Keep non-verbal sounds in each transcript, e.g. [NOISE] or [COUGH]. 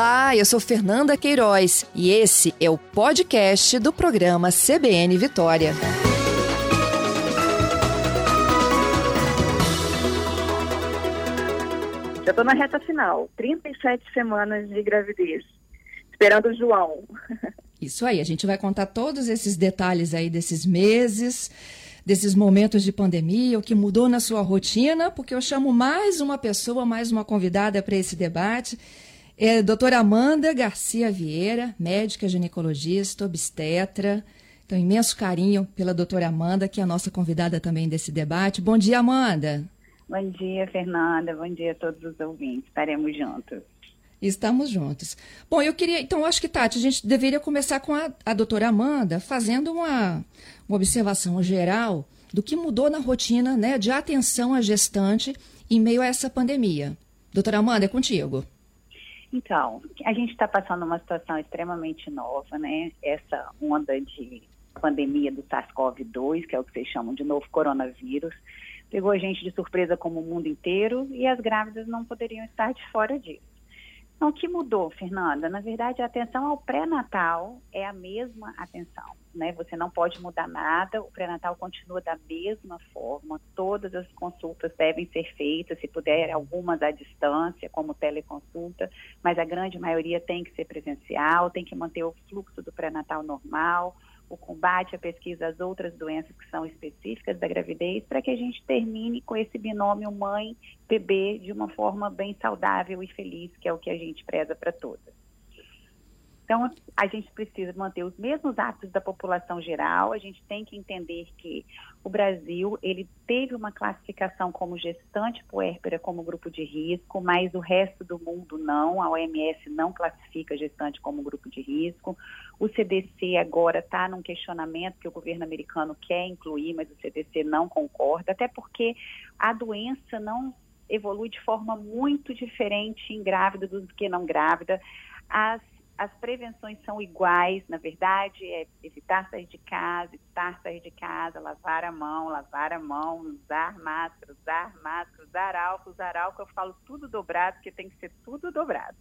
Olá, eu sou Fernanda Queiroz e esse é o podcast do programa CBN Vitória. Já estou na reta final, 37 semanas de gravidez, esperando o João. Isso aí, a gente vai contar todos esses detalhes aí desses meses, desses momentos de pandemia, o que mudou na sua rotina, porque eu chamo mais uma pessoa, mais uma convidada para esse debate. É doutora Amanda Garcia Vieira, médica ginecologista, obstetra. Então, imenso carinho pela doutora Amanda, que é a nossa convidada também desse debate. Bom dia, Amanda. Bom dia, Fernanda. Bom dia a todos os ouvintes. Estaremos juntos. Estamos juntos. Bom, eu queria. Então, acho que, Tati, a gente deveria começar com a, a doutora Amanda fazendo uma, uma observação geral do que mudou na rotina né, de atenção à gestante em meio a essa pandemia. Doutora Amanda, é contigo. Então, a gente está passando uma situação extremamente nova, né? Essa onda de pandemia do SARS-CoV-2, que é o que vocês chamam de novo coronavírus, pegou a gente de surpresa como o mundo inteiro e as grávidas não poderiam estar de fora disso. Então, o que mudou, Fernanda? Na verdade, a atenção ao pré-natal é a mesma atenção, né? Você não pode mudar nada, o pré-natal continua da mesma forma, todas as consultas devem ser feitas, se puder, algumas à distância, como teleconsulta, mas a grande maioria tem que ser presencial, tem que manter o fluxo do pré-natal normal, o combate, a pesquisa às outras doenças que são específicas da gravidez, para que a gente termine com esse binômio mãe-bebê de uma forma bem saudável e feliz, que é o que a gente preza para todas. Então, a gente precisa manter os mesmos hábitos da população geral. A gente tem que entender que o Brasil ele teve uma classificação como gestante puérpera como grupo de risco, mas o resto do mundo não. A OMS não classifica gestante como grupo de risco. O CDC agora está num questionamento que o governo americano quer incluir, mas o CDC não concorda, até porque a doença não evolui de forma muito diferente em grávida do que não grávida. As as prevenções são iguais, na verdade, é evitar sair de casa, evitar sair de casa, lavar a mão, lavar a mão, usar máscara, usar máscara, usar álcool, usar álcool, eu falo tudo dobrado, porque tem que ser tudo dobrado.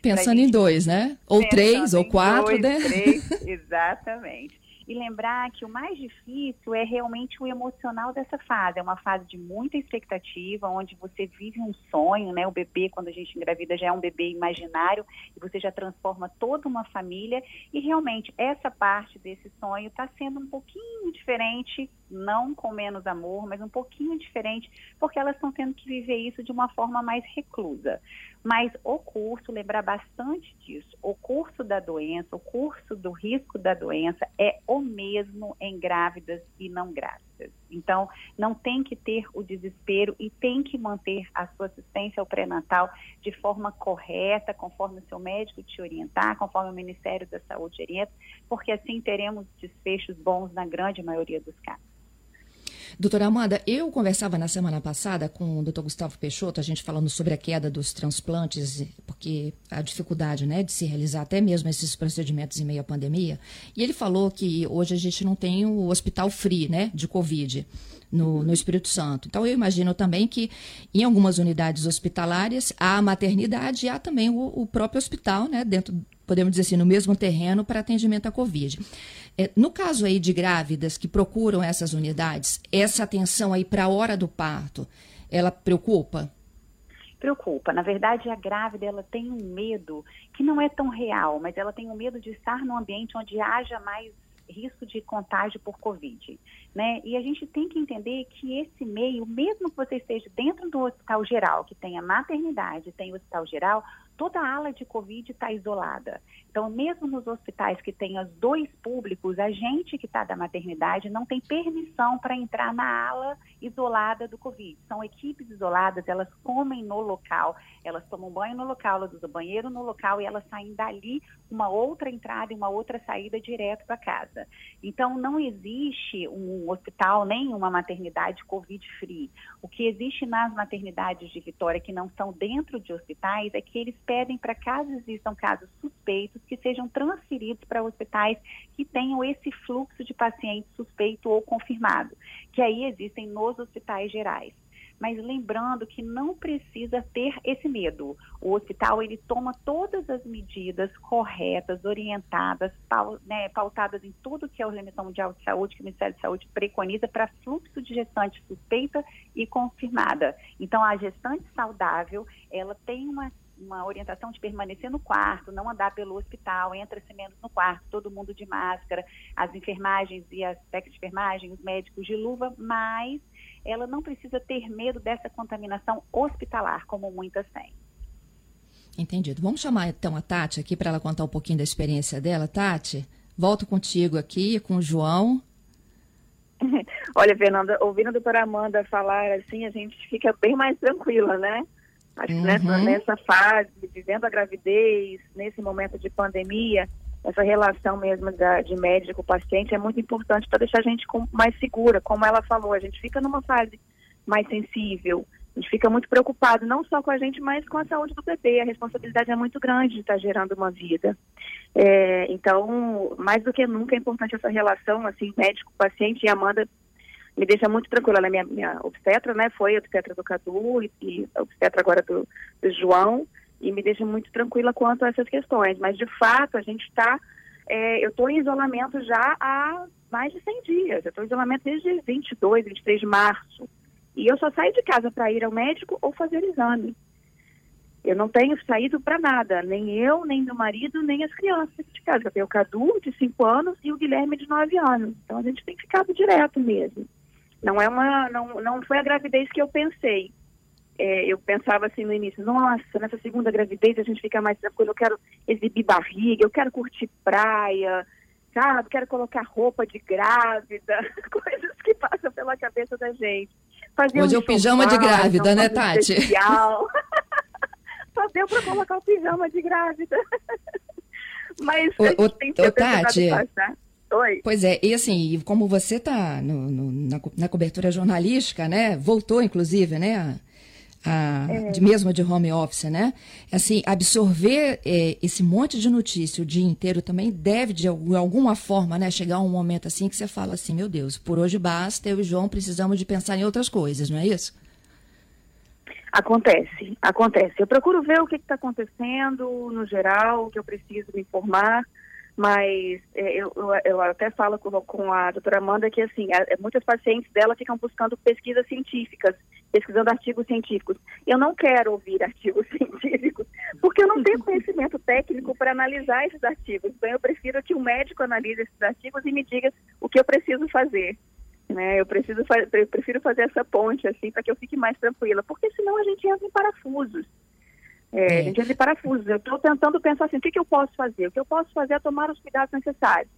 Pensando gente, em dois, né? Ou três, ou quatro, dois, né? Três, [LAUGHS] exatamente e lembrar que o mais difícil é realmente o emocional dessa fase. É uma fase de muita expectativa, onde você vive um sonho, né? O bebê, quando a gente engravida, já é um bebê imaginário e você já transforma toda uma família. E realmente essa parte desse sonho está sendo um pouquinho diferente, não com menos amor, mas um pouquinho diferente, porque elas estão tendo que viver isso de uma forma mais reclusa. Mas o curso, lembrar bastante disso, o curso da doença, o curso do risco da doença é o mesmo em grávidas e não grávidas. Então, não tem que ter o desespero e tem que manter a sua assistência ao pré-natal de forma correta, conforme o seu médico te orientar, conforme o Ministério da Saúde orienta, porque assim teremos desfechos bons na grande maioria dos casos. Doutora Amanda, eu conversava na semana passada com o doutor Gustavo Peixoto, a gente falando sobre a queda dos transplantes, porque a dificuldade né, de se realizar até mesmo esses procedimentos em meio à pandemia. E ele falou que hoje a gente não tem o hospital free né, de Covid. No, no, Espírito Santo. Então, eu imagino também que em algumas unidades hospitalares há a maternidade e há também o, o próprio hospital, né, dentro, podemos dizer assim, no mesmo terreno para atendimento à Covid. É, no caso aí de grávidas que procuram essas unidades, essa atenção aí para a hora do parto, ela preocupa? Preocupa. Na verdade, a grávida ela tem um medo que não é tão real, mas ela tem um medo de estar num ambiente onde haja mais risco de contágio por Covid. Né? E a gente tem que entender que esse meio, mesmo que você esteja dentro do hospital geral, que tenha maternidade, tem o hospital geral, toda a ala de Covid está isolada. Então, mesmo nos hospitais que têm os dois públicos, a gente que está da maternidade não tem permissão para entrar na ala isolada do Covid. São equipes isoladas, elas comem no local, elas tomam banho no local, elas usam banheiro no local e elas saem dali uma outra entrada e uma outra saída direto para casa. Então, não existe um hospital nem uma maternidade Covid-free. O que existe nas maternidades de Vitória que não são dentro de hospitais é que eles pedem para caso existam casos suspeitos que sejam transferidos para hospitais que tenham esse fluxo de paciente suspeito ou confirmado, que aí existem nos hospitais gerais. mas lembrando que não precisa ter esse medo. O hospital ele toma todas as medidas corretas, orientadas, né, pautadas em tudo que a Organização Mundial de Saúde, que o Ministério de Saúde preconiza para fluxo de gestante suspeita e confirmada. Então, a gestante saudável, ela tem uma uma orientação de permanecer no quarto, não andar pelo hospital, entra-se menos no quarto, todo mundo de máscara, as enfermagens e as técnicas de enfermagem, os médicos de luva, mas ela não precisa ter medo dessa contaminação hospitalar, como muitas têm. Entendido. Vamos chamar então a Tati aqui para ela contar um pouquinho da experiência dela. Tati, volto contigo aqui com o João. [LAUGHS] Olha, Fernanda, ouvindo a doutora Amanda falar assim, a gente fica bem mais tranquila, né? Acho que nessa, uhum. nessa fase, vivendo a gravidez, nesse momento de pandemia, essa relação mesmo da, de médico-paciente é muito importante para deixar a gente com, mais segura. Como ela falou, a gente fica numa fase mais sensível, a gente fica muito preocupado, não só com a gente, mas com a saúde do bebê. A responsabilidade é muito grande de estar gerando uma vida. É, então, mais do que nunca é importante essa relação, assim, médico-paciente. E Amanda me deixa muito tranquila. Ela é minha, minha obstetra, né? Foi obstetra do Cadu e, e obstetra agora do, do, João. E me deixa muito tranquila quanto a essas questões. Mas, de fato, a gente está... É, eu estou em isolamento já há mais de 100 dias. Eu estou em isolamento desde 22, 23 de março. E eu só saio de casa para ir ao médico ou fazer exame. Eu não tenho saído para nada, nem eu, nem meu marido, nem as crianças de casa. Eu tenho o Cadu, de 5 anos, e o Guilherme, de 9 anos. Então a gente tem ficado direto mesmo. Não é uma, não, não foi a gravidez que eu pensei. É, eu pensava assim no início, nossa, nessa segunda gravidez a gente fica mais tranquilo, eu quero exibir barriga, eu quero curtir praia, sabe? Quero colocar roupa de grávida, [LAUGHS] coisas que passam pela cabeça da gente. Fazer Hoje um é o pijama de grávida, né, Tati? [LAUGHS] Só deu para colocar o pijama de grávida. [LAUGHS] Mas o, o, tem o Tati, passar. Oi. Pois é, e assim, como você está na, na, cobertura jornalística, né? Voltou, inclusive, né? A, é. de, mesmo de home office, né? Assim, absorver é, esse monte de notícia o dia inteiro também deve, de alguma forma, né, chegar um momento assim que você fala assim, meu Deus, por hoje basta, eu e João precisamos de pensar em outras coisas, não é isso? Acontece, acontece. Eu procuro ver o que está acontecendo no geral, o que eu preciso me informar mas é, eu, eu, até falo com, com, a doutora Amanda que, assim, é, muitas pacientes dela ficam buscando pesquisas científicas, pesquisando artigos científicos. Eu não quero ouvir [LAUGHS] artigos científicos, porque eu não tenho [LAUGHS] conhecimento técnico para analisar esses artigos. Então, eu prefiro que um médico analise esses artigos e me diga o que eu preciso fazer. Né? Eu, preciso, eu prefiro fazer essa ponte, assim, para que eu fique mais tranquila, porque senão a gente entra em parafusos. É, é. A gente em parafusos. Eu estou tentando pensar assim, o que, que eu posso fazer? O que eu posso fazer é tomar os cuidados necessários.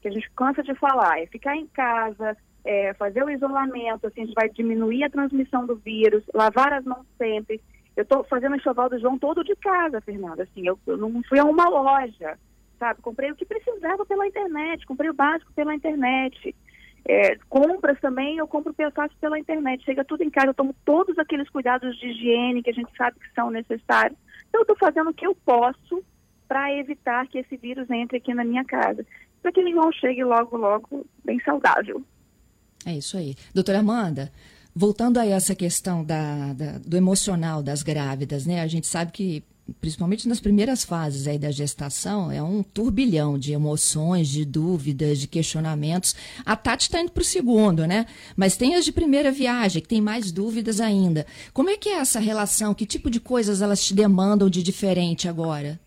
Que a gente cansa de falar, é ficar em casa, é, fazer o isolamento, assim, a gente vai diminuir a transmissão do vírus, lavar as mãos sempre. Eu estou fazendo o enxoval do João todo de casa, Fernanda. Assim, eu, eu não fui a uma loja, sabe? Comprei o que precisava pela internet, comprei o básico pela internet. É, compras também, eu compro fácil pela internet. Chega tudo em casa, eu tomo todos aqueles cuidados de higiene que a gente sabe que são necessários. Então, eu estou fazendo o que eu posso para evitar que esse vírus entre aqui na minha casa. Para que ele não chegue logo, logo bem saudável. É isso aí. Doutora Amanda, voltando a essa questão da, da, do emocional das grávidas, né? A gente sabe que principalmente nas primeiras fases aí da gestação, é um turbilhão de emoções, de dúvidas, de questionamentos. A Tati está indo para o segundo, né? Mas tem as de primeira viagem, que tem mais dúvidas ainda. Como é que é essa relação? Que tipo de coisas elas te demandam de diferente agora?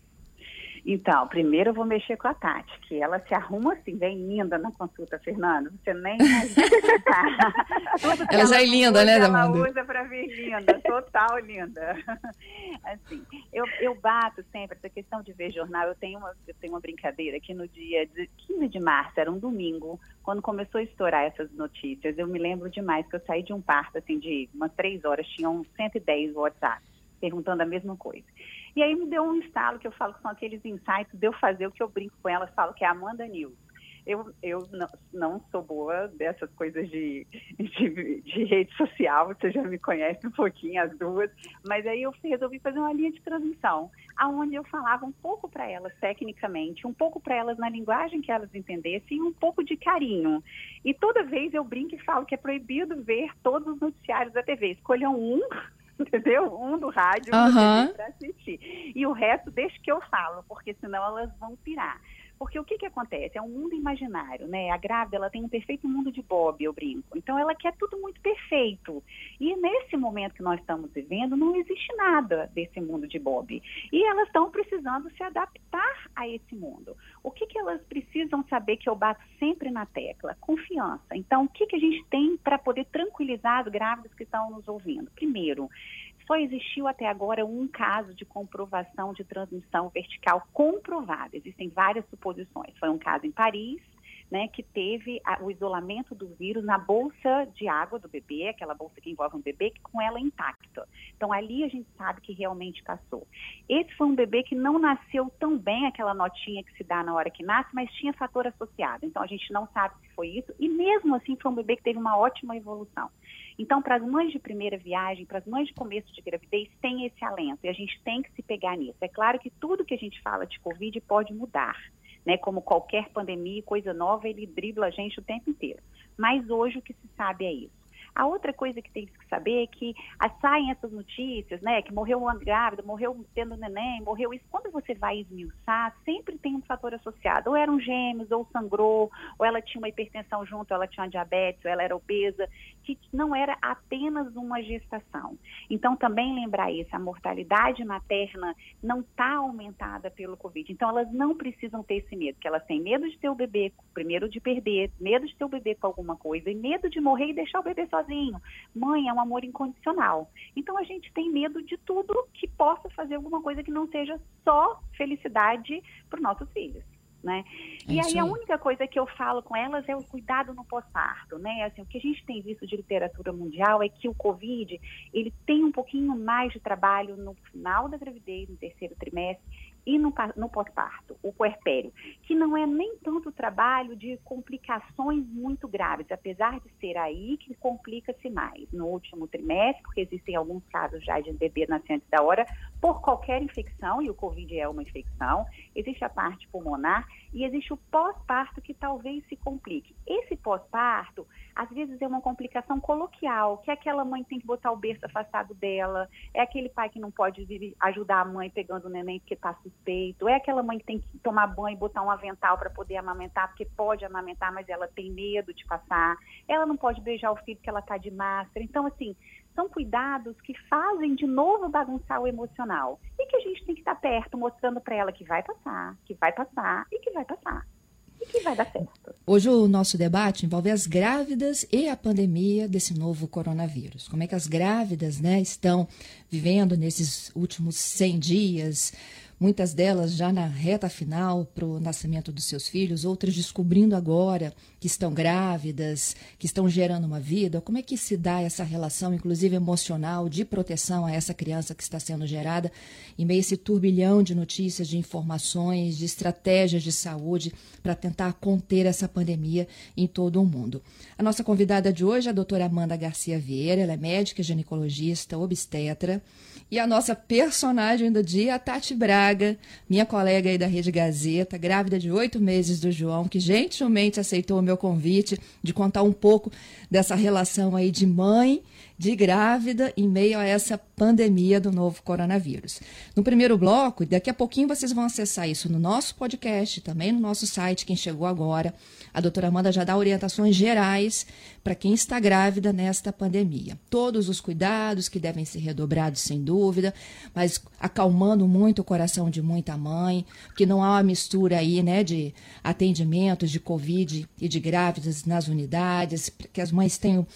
Então, primeiro eu vou mexer com a Tati, que ela se arruma assim, bem linda na consulta, Fernando. Você nem imagina. [LAUGHS] ela já é linda, né, Ela Amanda? usa para vir linda, total linda. [LAUGHS] Assim, eu, eu bato sempre essa questão de ver jornal. Eu tenho uma, eu tenho uma brincadeira que no dia de 15 de março, era um domingo, quando começou a estourar essas notícias, eu me lembro demais que eu saí de um parto, assim, de umas três horas, tinha uns 110 WhatsApp perguntando a mesma coisa. E aí me deu um estalo que eu falo que são aqueles insights de eu fazer o que eu brinco com elas, falo que é Amanda News. Eu, eu não, não sou boa dessas coisas de, de, de, rede social, você já me conhece um pouquinho, as duas, mas aí eu resolvi fazer uma linha de transmissão, aonde eu falava um pouco para elas tecnicamente, um pouco para elas na linguagem que elas entendessem um pouco de carinho. E toda vez eu brinco e falo que é proibido ver todos os noticiários da TV. Escolham um [LAUGHS] entendeu? Um do rádio uhum. para assistir. E o resto deixa que eu falo, porque senão elas vão pirar. Porque o que, que acontece? É um mundo imaginário, né? A grávida, ela tem um perfeito mundo de Bob, eu brinco. Então, ela quer tudo muito perfeito. E nesse momento que nós estamos vivendo, não existe nada desse mundo de Bob. E elas estão precisando se adaptar a esse mundo. O que, que elas precisam saber que eu bato sempre na tecla? Confiança. Então, o que, que a gente tem para poder tranquilizar as grávidas que estão nos ouvindo? Primeiro, só existiu até agora um caso de comprovação de transmissão vertical comprovada. Existem várias suposições. Foi um caso em Paris, né, que teve a, o isolamento do vírus na bolsa de água do bebê, aquela bolsa que envolve um bebê, com ela intacta. Então, ali a gente sabe que realmente passou. Esse foi um bebê que não nasceu tão bem, aquela notinha que se dá na hora que nasce, mas tinha fator associado. Então, a gente não sabe se foi isso. E mesmo assim, foi um bebê que teve uma ótima evolução. Então, para as mães de primeira viagem, para as mães de começo de gravidez, tem esse alento e a gente tem que se pegar nisso. É claro que tudo que a gente fala de Covid pode mudar, né? Como qualquer pandemia, coisa nova, ele dribla a gente o tempo inteiro. Mas hoje o que se sabe é isso. A outra coisa que tem que saber que saem essas notícias, né? Que morreu uma grávida, morreu tendo neném, morreu isso. Quando você vai esmiuçar, sempre tem um fator associado. Ou eram gêmeos, ou sangrou, ou ela tinha uma hipertensão junto, ou ela tinha uma diabetes, ou ela era obesa, que não era apenas uma gestação. Então, também lembrar isso, a mortalidade materna não está aumentada pelo Covid. Então, elas não precisam ter esse medo, que elas têm medo de ter o bebê, primeiro de perder, medo de ter o bebê com alguma coisa, e medo de morrer e deixar o bebê sozinho. Mãe é um amor incondicional. Então a gente tem medo de tudo que possa fazer alguma coisa que não seja só felicidade para os nossos filhos. Né? É e aí a única coisa que eu falo com elas é o cuidado no pós-parto, né? Assim, o que a gente tem visto de literatura mundial é que o COVID, ele tem um pouquinho mais de trabalho no final da gravidez, no terceiro trimestre, e no, no pós-parto, o puerpério, que não é nem tanto trabalho de complicações muito graves, apesar de ser aí que complica-se mais no último trimestre, porque existem alguns casos já de bebê nascente da hora, por qualquer infecção, e o Covid é uma infecção, existe a parte pulmonar e existe o pós-parto que talvez se complique. Esse pós-parto, às vezes, é uma complicação coloquial, que é aquela mãe tem que botar o berço afastado dela, é aquele pai que não pode ajudar a mãe pegando o neném porque está suspeito, é aquela mãe que tem que tomar banho e botar um avental para poder amamentar, porque pode amamentar, mas ela tem medo de passar, ela não pode beijar o filho porque ela está de máscara. Então, assim, são cuidados que fazem de novo bagunçar o emocional e que a gente tem que estar perto, mostrando para ela que vai passar, que vai passar e que vai passar e que vai dar certo. Hoje o nosso debate envolve as grávidas e a pandemia desse novo coronavírus. Como é que as grávidas, né, estão vivendo nesses últimos 100 dias? Muitas delas já na reta final para o nascimento dos seus filhos, outras descobrindo agora que estão grávidas, que estão gerando uma vida. Como é que se dá essa relação, inclusive emocional, de proteção a essa criança que está sendo gerada, em meio a esse turbilhão de notícias, de informações, de estratégias de saúde para tentar conter essa pandemia em todo o mundo? A nossa convidada de hoje é a doutora Amanda Garcia Vieira, ela é médica, ginecologista, obstetra. E a nossa personagem do dia, a Tati Braga, minha colega aí da Rede Gazeta, grávida de oito meses do João, que gentilmente aceitou o meu convite de contar um pouco dessa relação aí de mãe, de grávida, em meio a essa pandemia do novo coronavírus. No primeiro bloco, daqui a pouquinho vocês vão acessar isso no nosso podcast, também no nosso site, quem chegou agora. A doutora Amanda já dá orientações gerais para quem está grávida nesta pandemia. Todos os cuidados que devem ser redobrados, sem dúvida, mas acalmando muito o coração de muita mãe, que não há uma mistura aí, né, de atendimentos de Covid e de grávidas nas unidades, que as mães tenham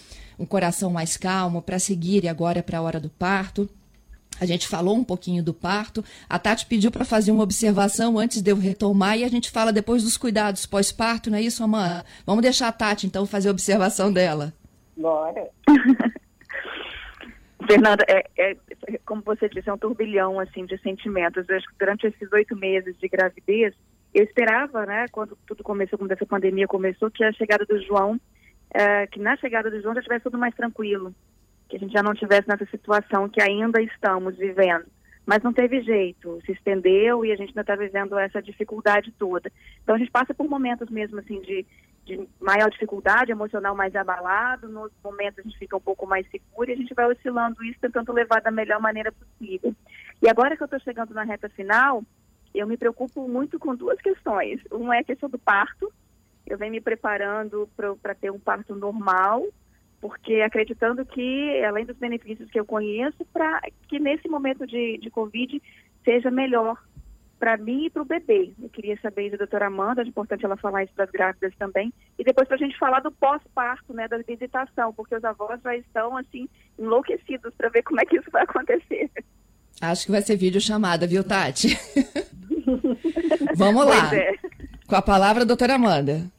um coração mais calmo para seguir agora para a hora do parto. A gente falou um pouquinho do parto. A Tati pediu para fazer uma observação antes de eu retomar e a gente fala depois dos cuidados pós-parto, não é isso, Amanda? Vamos deixar a Tati, então, fazer a observação dela. Bora. [LAUGHS] Fernanda, é, é, como você disse, é um turbilhão assim, de sentimentos. Eu acho que durante esses oito meses de gravidez, eu esperava, né, quando tudo começou, quando essa pandemia começou, que a chegada do João, é, que na chegada do João já tivesse tudo mais tranquilo, que a gente já não tivesse nessa situação que ainda estamos vivendo. Mas não teve jeito, se estendeu e a gente ainda está vivendo essa dificuldade toda. Então a gente passa por momentos mesmo assim de, de maior dificuldade, emocional mais abalado, nos momentos a gente fica um pouco mais seguro e a gente vai oscilando isso, tentando levar da melhor maneira possível. E agora que eu estou chegando na reta final, eu me preocupo muito com duas questões. Uma é a questão do parto. Eu venho me preparando para ter um parto normal, porque acreditando que, além dos benefícios que eu conheço, para que nesse momento de, de Covid seja melhor para mim e para o bebê. Eu queria saber da doutora Amanda, é importante ela falar isso para as grávidas também, e depois para a gente falar do pós-parto, né, da visitação, porque os avós já estão, assim, enlouquecidos para ver como é que isso vai acontecer. Acho que vai ser vídeo chamada, viu, Tati? [LAUGHS] Vamos lá. É. Com a palavra, doutora Amanda.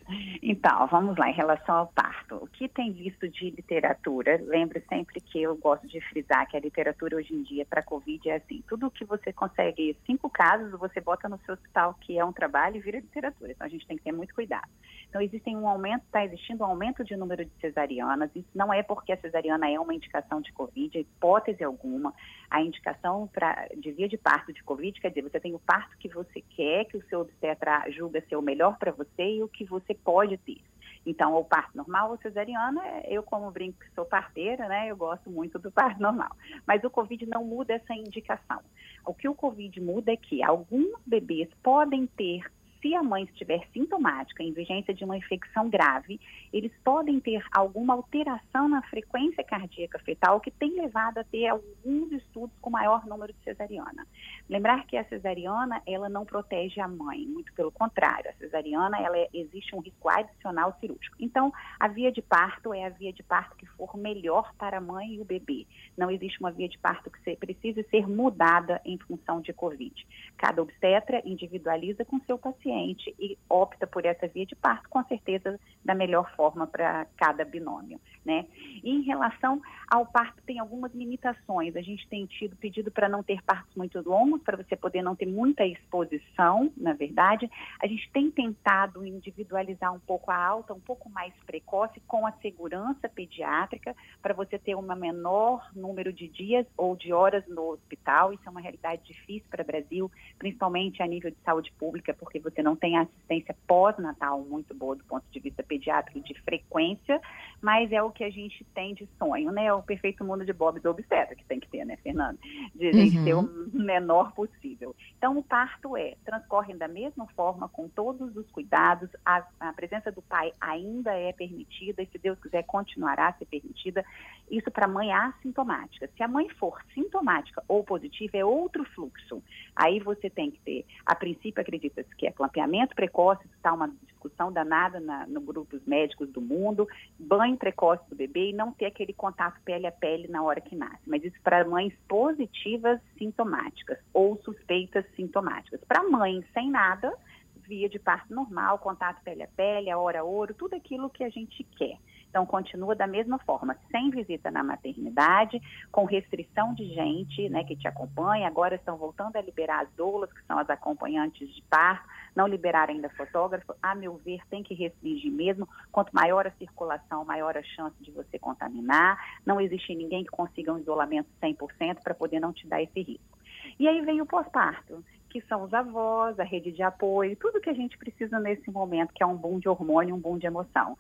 Então, vamos lá, em relação ao parto. O que tem visto de literatura, lembre sempre que eu gosto de frisar que a literatura hoje em dia para Covid é assim, tudo que você consegue, cinco casos, você bota no seu hospital, que é um trabalho, e vira literatura. Então, a gente tem que ter muito cuidado. Então, existem um aumento, está existindo um aumento de número de cesarianas. Isso não é porque a cesariana é uma indicação de Covid, hipótese alguma. A indicação pra, de via de parto de Covid quer dizer, você tem o parto que você quer, que o seu obstetra julga ser o melhor para você e o que você pode ter. Então, o parto normal ou cesariana, eu como brinco que sou parteira, né, eu gosto muito do parto normal. Mas o Covid não muda essa indicação. O que o Covid muda é que alguns bebês podem ter se a mãe estiver sintomática, em vigência de uma infecção grave, eles podem ter alguma alteração na frequência cardíaca fetal, que tem levado a ter alguns estudos com maior número de cesariana. Lembrar que a cesariana, ela não protege a mãe, muito pelo contrário, a cesariana, ela é, existe um risco adicional cirúrgico. Então, a via de parto é a via de parto que for melhor para a mãe e o bebê. Não existe uma via de parto que se, precise ser mudada em função de Covid. Cada obstetra individualiza com seu paciente paciente e opta por essa via de parto, com certeza da melhor forma para cada binômio, né? E em relação ao parto, tem algumas limitações. A gente tem tido pedido para não ter partos muito longos, para você poder não ter muita exposição, na verdade. A gente tem tentado individualizar um pouco a alta, um pouco mais precoce, com a segurança pediátrica, para você ter um menor número de dias ou de horas no hospital. Isso é uma realidade difícil para o Brasil, principalmente a nível de saúde pública, porque você não tem assistência pós-natal muito boa do ponto de vista pediátrico de frequência, mas é o que a gente tem de sonho, né? É o perfeito mundo de Bob do obstetra que tem que ter, né, Fernanda? De gente uhum. ter o menor possível. Então, o parto é, transcorre da mesma forma, com todos os cuidados, a, a presença do pai ainda é permitida e, se Deus quiser, continuará a ser permitida. Isso para a mãe assintomática. Se a mãe for sintomática ou positiva, é outro fluxo. Aí você tem que ter, a princípio, acredita-se que é clampeamento precoce, está uma discussão danada na, no grupos médicos do mundo, banho precoce do bebê e não ter aquele contato pele a pele na hora que nasce. Mas isso para mães positivas sintomáticas ou suspeitas sintomáticas. Para mães sem nada, via de parto normal, contato pele a pele, a hora ouro, tudo aquilo que a gente quer. Então, continua da mesma forma, sem visita na maternidade, com restrição de gente né, que te acompanha. Agora estão voltando a liberar as doulas, que são as acompanhantes de parto, não liberaram ainda fotógrafo. A meu ver, tem que restringir mesmo. Quanto maior a circulação, maior a chance de você contaminar. Não existe ninguém que consiga um isolamento 100% para poder não te dar esse risco. E aí vem o pós-parto, que são os avós, a rede de apoio, tudo que a gente precisa nesse momento, que é um boom de hormônio, um boom de emoção.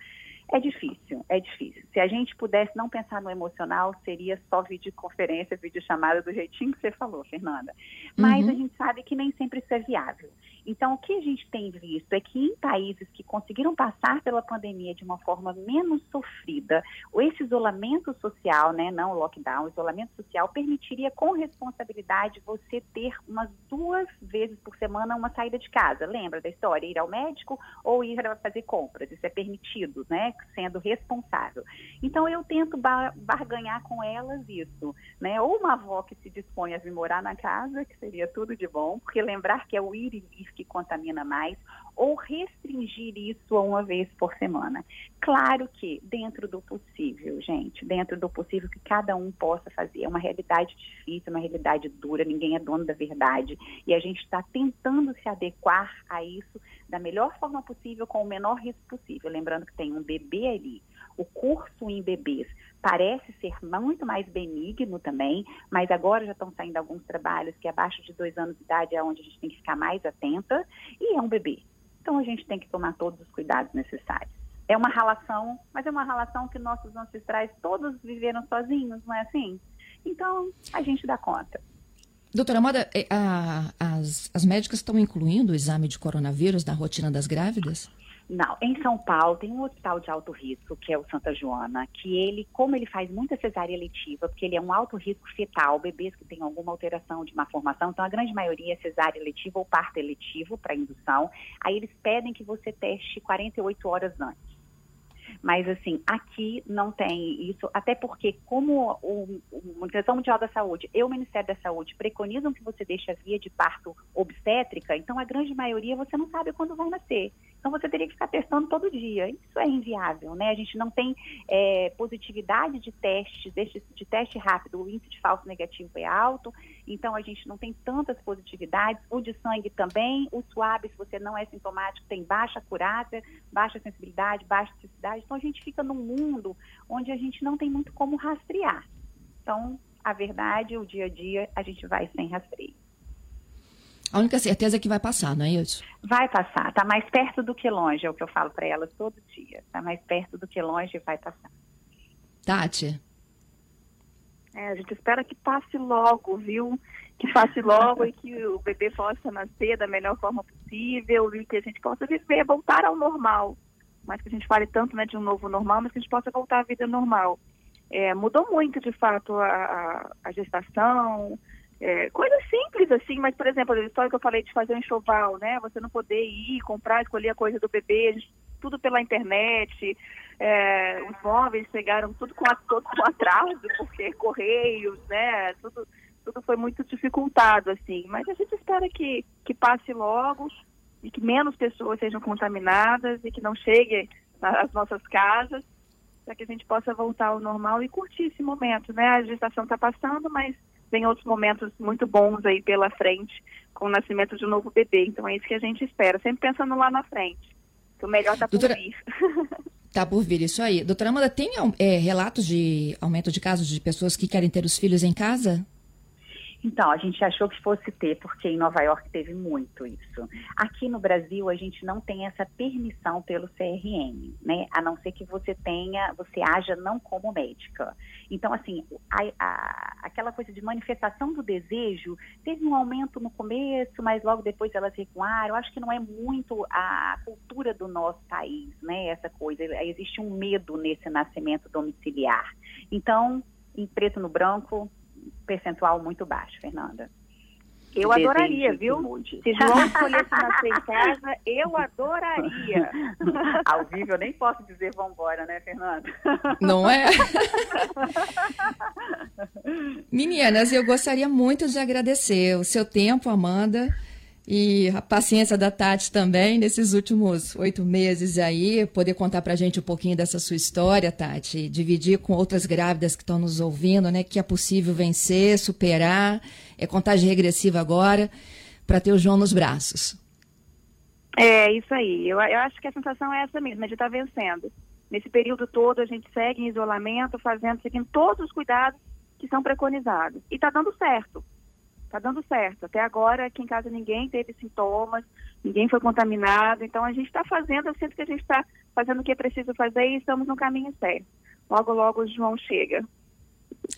É difícil, é difícil. Se a gente pudesse não pensar no emocional, seria só videoconferência, videochamada do jeitinho que você falou, Fernanda. Mas uhum. a gente sabe que nem sempre isso é viável. Então, o que a gente tem visto é que em países que conseguiram passar pela pandemia de uma forma menos sofrida, esse isolamento social, né, não o lockdown, o isolamento social permitiria com responsabilidade você ter umas duas vezes por semana uma saída de casa. Lembra da história? Ir ao médico ou ir fazer compras. Isso é permitido, né, sendo responsável. Então, eu tento bar barganhar com elas isso, né? Ou uma avó que se dispõe a vir morar na casa, que seria tudo de bom, porque lembrar que é o ir e que contamina mais, ou restringir isso a uma vez por semana. Claro que dentro do possível, gente, dentro do possível que cada um possa fazer. É uma realidade difícil, uma realidade dura, ninguém é dono da verdade. E a gente está tentando se adequar a isso da melhor forma possível, com o menor risco possível. Lembrando que tem um bebê ali. O curso em bebês parece ser muito mais benigno também, mas agora já estão saindo alguns trabalhos que abaixo de dois anos de idade é onde a gente tem que ficar mais atenta, e é um bebê. Então a gente tem que tomar todos os cuidados necessários. É uma relação, mas é uma relação que nossos ancestrais todos viveram sozinhos, não é assim? Então a gente dá conta. Doutora Moda, é, as, as médicas estão incluindo o exame de coronavírus na rotina das grávidas? Não, em São Paulo tem um hospital de alto risco, que é o Santa Joana, que ele, como ele faz muita cesárea letiva, porque ele é um alto risco fetal, bebês que têm alguma alteração de formação, então a grande maioria é cesárea letiva ou parto eletivo para indução, aí eles pedem que você teste 48 horas antes. Mas, assim, aqui não tem isso, até porque, como o, o Organização Mundial da Saúde e o Ministério da Saúde preconizam que você deixe a via de parto obstétrica, então a grande maioria você não sabe quando vai nascer. Então você teria que ficar testando todo dia. Isso é inviável, né? A gente não tem é, positividade de teste, de, de teste rápido, o índice de falso negativo é alto, então a gente não tem tantas positividades. O de sangue também, o suave, se você não é sintomático, tem baixa curácia, baixa sensibilidade, baixa toxicidade. Então a gente fica num mundo onde a gente não tem muito como rastrear. Então, a verdade, o dia a dia, a gente vai sem rastreio. A única certeza é que vai passar, não é isso? Vai passar. Está mais perto do que longe, é o que eu falo para elas todo dia. Está mais perto do que longe e vai passar. Tati? É, a gente espera que passe logo, viu? Que passe logo e que o bebê possa nascer da melhor forma possível e que a gente possa viver, voltar ao normal. Mas que a gente fale tanto né, de um novo normal, mas que a gente possa voltar à vida normal. É, mudou muito, de fato, a, a gestação, é, coisas simples assim, mas, por exemplo, a história que eu falei de fazer um enxoval, né? Você não poder ir, comprar, escolher a coisa do bebê, tudo pela internet. É, os móveis chegaram tudo com, a, todo com atraso, porque correios, né? Tudo, tudo foi muito dificultado, assim. Mas a gente espera que, que passe logo e que menos pessoas sejam contaminadas e que não chegue às nossas casas, para que a gente possa voltar ao normal e curtir esse momento, né? A gestação está passando, mas vem outros momentos muito bons aí pela frente com o nascimento de um novo bebê. Então é isso que a gente espera, sempre pensando lá na frente. Que o melhor está por Doutora... vir. Está [LAUGHS] por vir, isso aí. Doutora Amanda, tem é, relatos de aumento de casos de pessoas que querem ter os filhos em casa? Então, a gente achou que fosse ter, porque em Nova York teve muito isso. Aqui no Brasil, a gente não tem essa permissão pelo CRM, né? A não ser que você tenha, você haja não como médica. Então, assim, a, a, aquela coisa de manifestação do desejo teve um aumento no começo, mas logo depois elas recuaram. Eu acho que não é muito a cultura do nosso país, né? Essa coisa. Existe um medo nesse nascimento domiciliar. Então, em preto no branco, percentual muito baixo, Fernanda. Eu adoraria, viu? Se João escolhesse nascer em casa, eu adoraria. [LAUGHS] Ao vivo eu nem posso dizer vambora, né, Fernanda? Não é? [LAUGHS] Meninas, eu gostaria muito de agradecer o seu tempo, Amanda. E a paciência da Tati também, nesses últimos oito meses aí, poder contar pra gente um pouquinho dessa sua história, Tati, dividir com outras grávidas que estão nos ouvindo, né, que é possível vencer, superar, é contagem regressiva agora, para ter o João nos braços. É, isso aí. Eu, eu acho que a sensação é essa mesmo, de estar tá vencendo. Nesse período todo, a gente segue em isolamento, fazendo, seguindo todos os cuidados que são preconizados. E está dando certo. Está dando certo. Até agora, aqui em casa ninguém teve sintomas, ninguém foi contaminado. Então, a gente está fazendo, eu sinto que a gente está fazendo o que é preciso fazer e estamos no caminho certo. Logo, logo o João chega.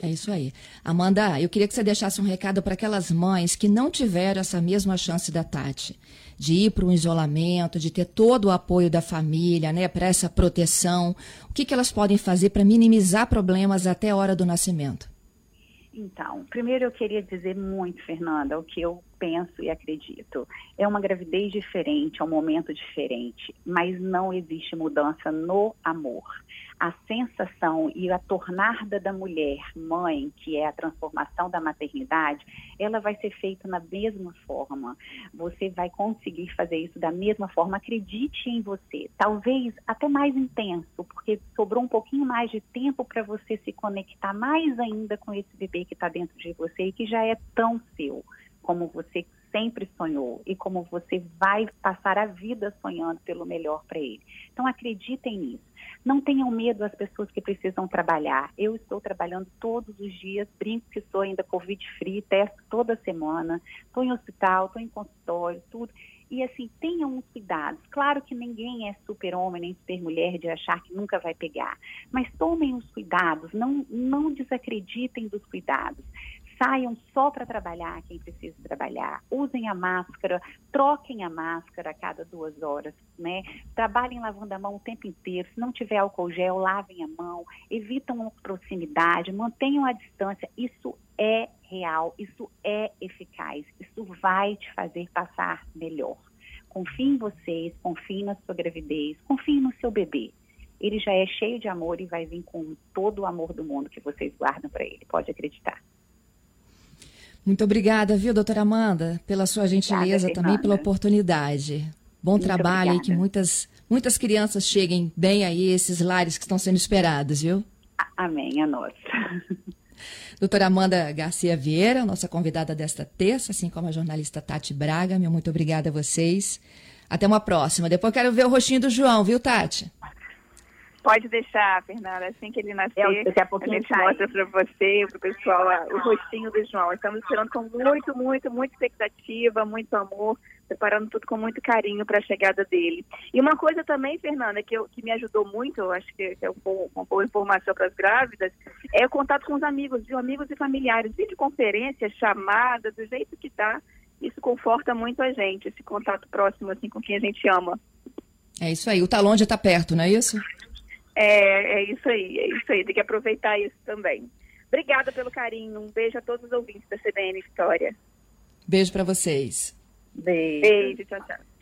É isso aí. Amanda, eu queria que você deixasse um recado para aquelas mães que não tiveram essa mesma chance da Tati, de ir para um isolamento, de ter todo o apoio da família, né, para essa proteção. O que, que elas podem fazer para minimizar problemas até a hora do nascimento? Então, primeiro eu queria dizer muito, Fernanda, o que eu penso e acredito. É uma gravidez diferente, é um momento diferente, mas não existe mudança no amor. A sensação e a tornada da mulher mãe, que é a transformação da maternidade, ela vai ser feita na mesma forma. Você vai conseguir fazer isso da mesma forma. Acredite em você. Talvez até mais intenso, porque sobrou um pouquinho mais de tempo para você se conectar mais ainda com esse bebê que está dentro de você e que já é tão seu como você sempre sonhou e como você vai passar a vida sonhando pelo melhor para ele. Então acreditem nisso. Não tenham medo as pessoas que precisam trabalhar. Eu estou trabalhando todos os dias, brinco que sou ainda Covid-free, testo toda semana, estou em hospital, estou em consultório, tudo. E assim, tenham os cuidados. Claro que ninguém é super-homem nem super-mulher de achar que nunca vai pegar, mas tomem os cuidados, não, não desacreditem dos cuidados saiam só para trabalhar quem precisa trabalhar, usem a máscara, troquem a máscara a cada duas horas, né? Trabalhem lavando a mão o tempo inteiro. Se não tiver álcool gel, lavem a mão, evitam a proximidade, mantenham a distância. Isso é real, isso é eficaz, isso vai te fazer passar melhor. Confie em vocês, confie na sua gravidez, confie no seu bebê. Ele já é cheio de amor e vai vir com todo o amor do mundo que vocês guardam para ele, pode acreditar. Muito obrigada, viu, doutora Amanda, pela sua gentileza obrigada, também, pela oportunidade. Bom Muito trabalho obrigada. e que muitas, muitas crianças cheguem bem aí, esses lares que estão sendo esperados, viu? Amém, a nossa. [LAUGHS] Doutora Amanda Garcia Vieira, nossa convidada desta terça, assim como a jornalista Tati Braga. Meu muito obrigada a vocês. Até uma próxima. Depois quero ver o rostinho do João, viu, Tati? Pode deixar, Fernanda. Assim que ele nascer, a, a gente sai. mostra para você, para o pessoal, o rostinho do João. Estamos esperando com muito, muito, muita expectativa, muito amor, preparando tudo com muito carinho para a chegada dele. E uma coisa também, Fernanda, que, eu, que me ajudou muito, eu acho que é uma boa informação para as grávidas, é o contato com os amigos, viu? amigos e familiares, videoconferência, chamada, do jeito que está. Isso conforta muito a gente, esse contato próximo assim com quem a gente ama. É isso aí, o já está perto, não é isso? É, é isso aí, é isso aí. Tem que aproveitar isso também. Obrigada pelo carinho. Um beijo a todos os ouvintes da CBN História. Beijo para vocês. Beijo. Beijo, tchau, tchau.